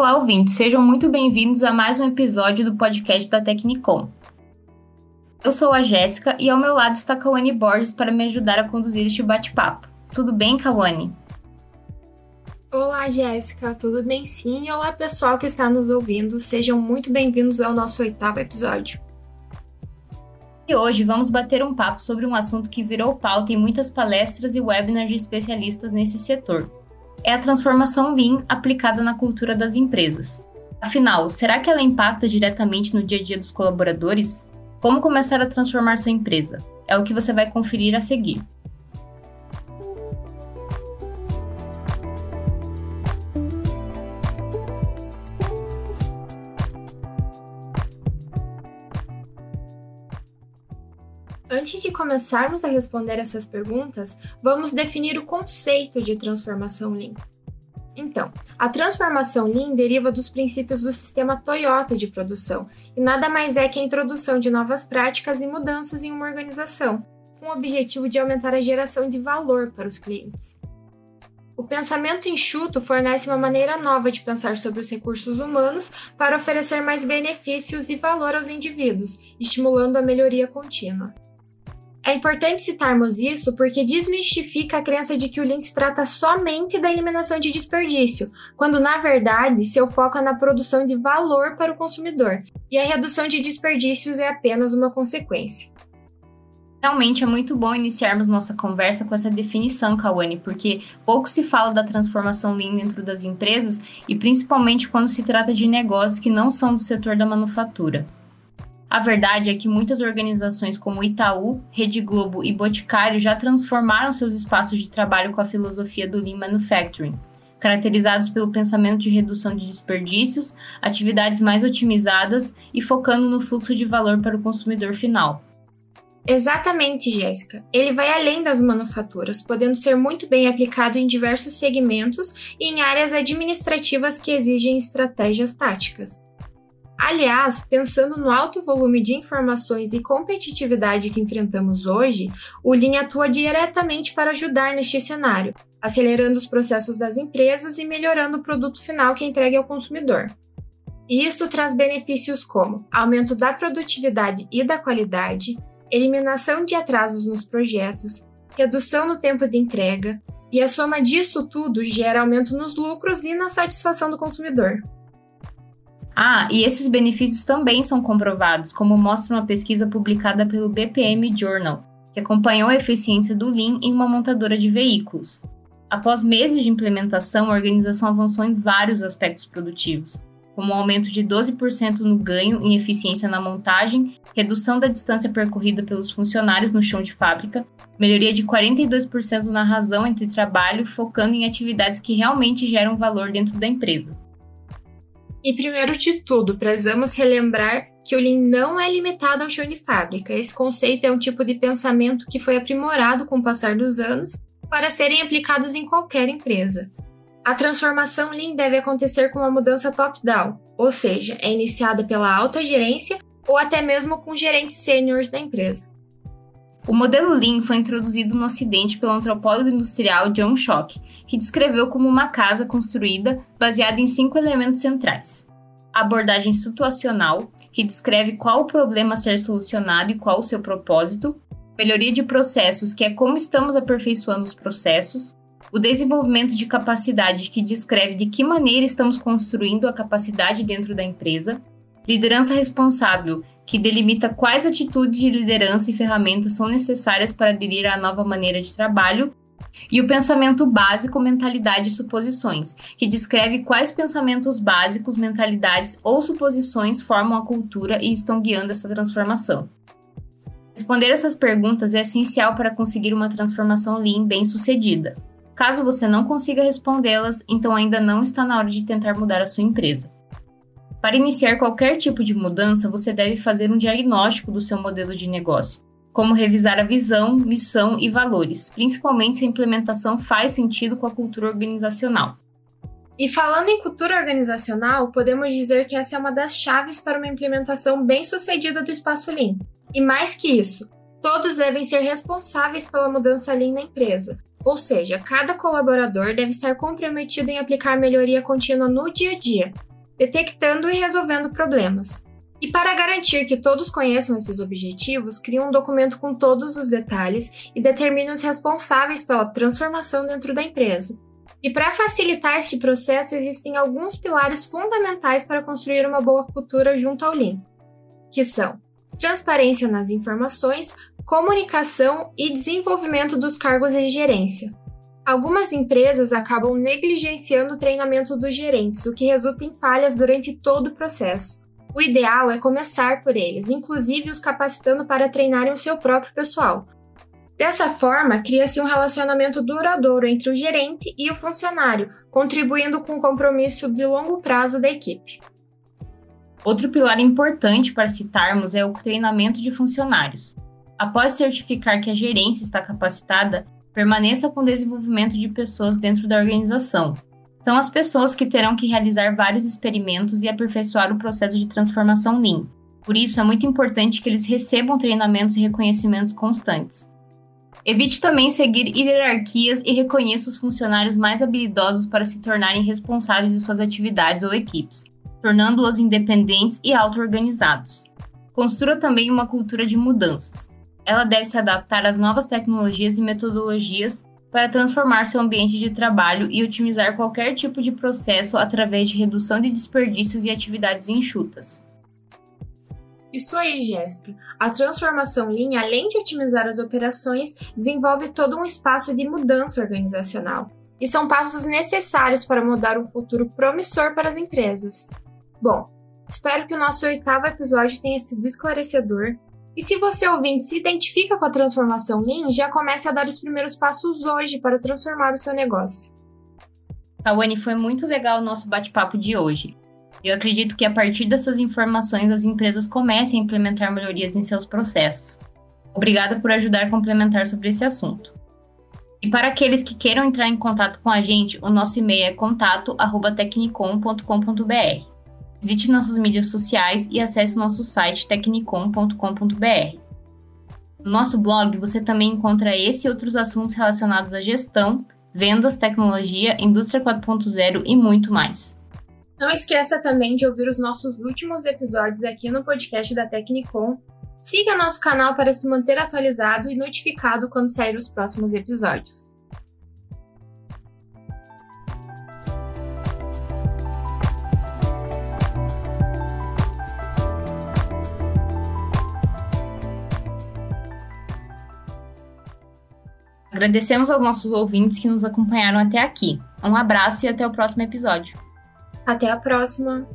Olá, ouvintes, sejam muito bem-vindos a mais um episódio do podcast da Tecnicom. Eu sou a Jéssica e ao meu lado está a Kawane Borges para me ajudar a conduzir este bate-papo. Tudo bem, Kawane? Olá, Jéssica, tudo bem sim? E olá, pessoal que está nos ouvindo. Sejam muito bem-vindos ao nosso oitavo episódio. E hoje vamos bater um papo sobre um assunto que virou pauta em muitas palestras e webinars de especialistas nesse setor. É a transformação Lean aplicada na cultura das empresas. Afinal, será que ela impacta diretamente no dia a dia dos colaboradores? Como começar a transformar sua empresa? É o que você vai conferir a seguir. Antes de começarmos a responder essas perguntas, vamos definir o conceito de transformação Lean. Então, a transformação Lean deriva dos princípios do sistema Toyota de produção e nada mais é que a introdução de novas práticas e mudanças em uma organização, com o objetivo de aumentar a geração de valor para os clientes. O pensamento enxuto fornece uma maneira nova de pensar sobre os recursos humanos para oferecer mais benefícios e valor aos indivíduos, estimulando a melhoria contínua. É importante citarmos isso porque desmistifica a crença de que o Lean se trata somente da eliminação de desperdício, quando na verdade seu foco é na produção de valor para o consumidor, e a redução de desperdícios é apenas uma consequência. Realmente é muito bom iniciarmos nossa conversa com essa definição, Kawane, porque pouco se fala da transformação Lean dentro das empresas e principalmente quando se trata de negócios que não são do setor da manufatura. A verdade é que muitas organizações como Itaú, Rede Globo e Boticário já transformaram seus espaços de trabalho com a filosofia do Lean Manufacturing, caracterizados pelo pensamento de redução de desperdícios, atividades mais otimizadas e focando no fluxo de valor para o consumidor final. Exatamente, Jéssica. Ele vai além das manufaturas, podendo ser muito bem aplicado em diversos segmentos e em áreas administrativas que exigem estratégias táticas. Aliás, pensando no alto volume de informações e competitividade que enfrentamos hoje, o Lean atua diretamente para ajudar neste cenário, acelerando os processos das empresas e melhorando o produto final que entregue ao consumidor. E isso traz benefícios como aumento da produtividade e da qualidade, eliminação de atrasos nos projetos, redução no tempo de entrega, e a soma disso tudo gera aumento nos lucros e na satisfação do consumidor. Ah, e esses benefícios também são comprovados, como mostra uma pesquisa publicada pelo BPM Journal, que acompanhou a eficiência do Lean em uma montadora de veículos. Após meses de implementação, a organização avançou em vários aspectos produtivos, como um aumento de 12% no ganho em eficiência na montagem, redução da distância percorrida pelos funcionários no chão de fábrica, melhoria de 42% na razão entre trabalho, focando em atividades que realmente geram valor dentro da empresa. E primeiro de tudo, precisamos relembrar que o Lean não é limitado ao chão de fábrica. Esse conceito é um tipo de pensamento que foi aprimorado com o passar dos anos para serem aplicados em qualquer empresa. A transformação Lean deve acontecer com uma mudança top-down, ou seja, é iniciada pela alta gerência ou até mesmo com gerentes sêniores da empresa. O modelo Lean foi introduzido no Ocidente pelo antropólogo industrial John Schock, que descreveu como uma casa construída baseada em cinco elementos centrais. A abordagem situacional, que descreve qual o problema a ser solucionado e qual o seu propósito. Melhoria de processos, que é como estamos aperfeiçoando os processos. O desenvolvimento de capacidade, que descreve de que maneira estamos construindo a capacidade dentro da empresa. Liderança responsável, que delimita quais atitudes de liderança e ferramentas são necessárias para aderir à nova maneira de trabalho, e o pensamento básico, mentalidade e suposições, que descreve quais pensamentos básicos, mentalidades ou suposições formam a cultura e estão guiando essa transformação. Responder essas perguntas é essencial para conseguir uma transformação Lean bem sucedida. Caso você não consiga respondê-las, então ainda não está na hora de tentar mudar a sua empresa. Para iniciar qualquer tipo de mudança, você deve fazer um diagnóstico do seu modelo de negócio, como revisar a visão, missão e valores, principalmente se a implementação faz sentido com a cultura organizacional. E falando em cultura organizacional, podemos dizer que essa é uma das chaves para uma implementação bem-sucedida do espaço Lean. E mais que isso, todos devem ser responsáveis pela mudança Lean na empresa. Ou seja, cada colaborador deve estar comprometido em aplicar melhoria contínua no dia a dia, detectando e resolvendo problemas. E para garantir que todos conheçam esses objetivos, cria um documento com todos os detalhes e determina os responsáveis pela transformação dentro da empresa. E para facilitar este processo, existem alguns pilares fundamentais para construir uma boa cultura junto ao Lean, que são transparência nas informações, comunicação e desenvolvimento dos cargos de gerência. Algumas empresas acabam negligenciando o treinamento dos gerentes, o que resulta em falhas durante todo o processo. O ideal é começar por eles, inclusive os capacitando para treinarem o seu próprio pessoal. Dessa forma, cria-se um relacionamento duradouro entre o gerente e o funcionário, contribuindo com o compromisso de longo prazo da equipe. Outro pilar importante para citarmos é o treinamento de funcionários. Após certificar que a gerência está capacitada, permaneça com o desenvolvimento de pessoas dentro da organização, são as pessoas que terão que realizar vários experimentos e aperfeiçoar o processo de transformação Lean. Por isso, é muito importante que eles recebam treinamentos e reconhecimentos constantes. Evite também seguir hierarquias e reconheça os funcionários mais habilidosos para se tornarem responsáveis de suas atividades ou equipes, tornando-os independentes e auto-organizados. Construa também uma cultura de mudanças. Ela deve se adaptar às novas tecnologias e metodologias para transformar seu ambiente de trabalho e otimizar qualquer tipo de processo através de redução de desperdícios e atividades enxutas. Isso aí, Jéssica. A transformação Lean, além de otimizar as operações, desenvolve todo um espaço de mudança organizacional. E são passos necessários para mudar um futuro promissor para as empresas. Bom, espero que o nosso oitavo episódio tenha sido esclarecedor e se você ouvinte se identifica com a transformação Lean, já comece a dar os primeiros passos hoje para transformar o seu negócio. Tawane, foi muito legal o nosso bate-papo de hoje. Eu acredito que a partir dessas informações as empresas comecem a implementar melhorias em seus processos. Obrigada por ajudar a complementar sobre esse assunto. E para aqueles que queiram entrar em contato com a gente, o nosso e-mail é contato@tecnicom.com.br. Visite nossas mídias sociais e acesse nosso site tecnicom.com.br. No nosso blog você também encontra esse e outros assuntos relacionados à gestão, vendas, tecnologia, indústria 4.0 e muito mais. Não esqueça também de ouvir os nossos últimos episódios aqui no podcast da Tecnicom. Siga nosso canal para se manter atualizado e notificado quando sair os próximos episódios. Agradecemos aos nossos ouvintes que nos acompanharam até aqui. Um abraço e até o próximo episódio. Até a próxima!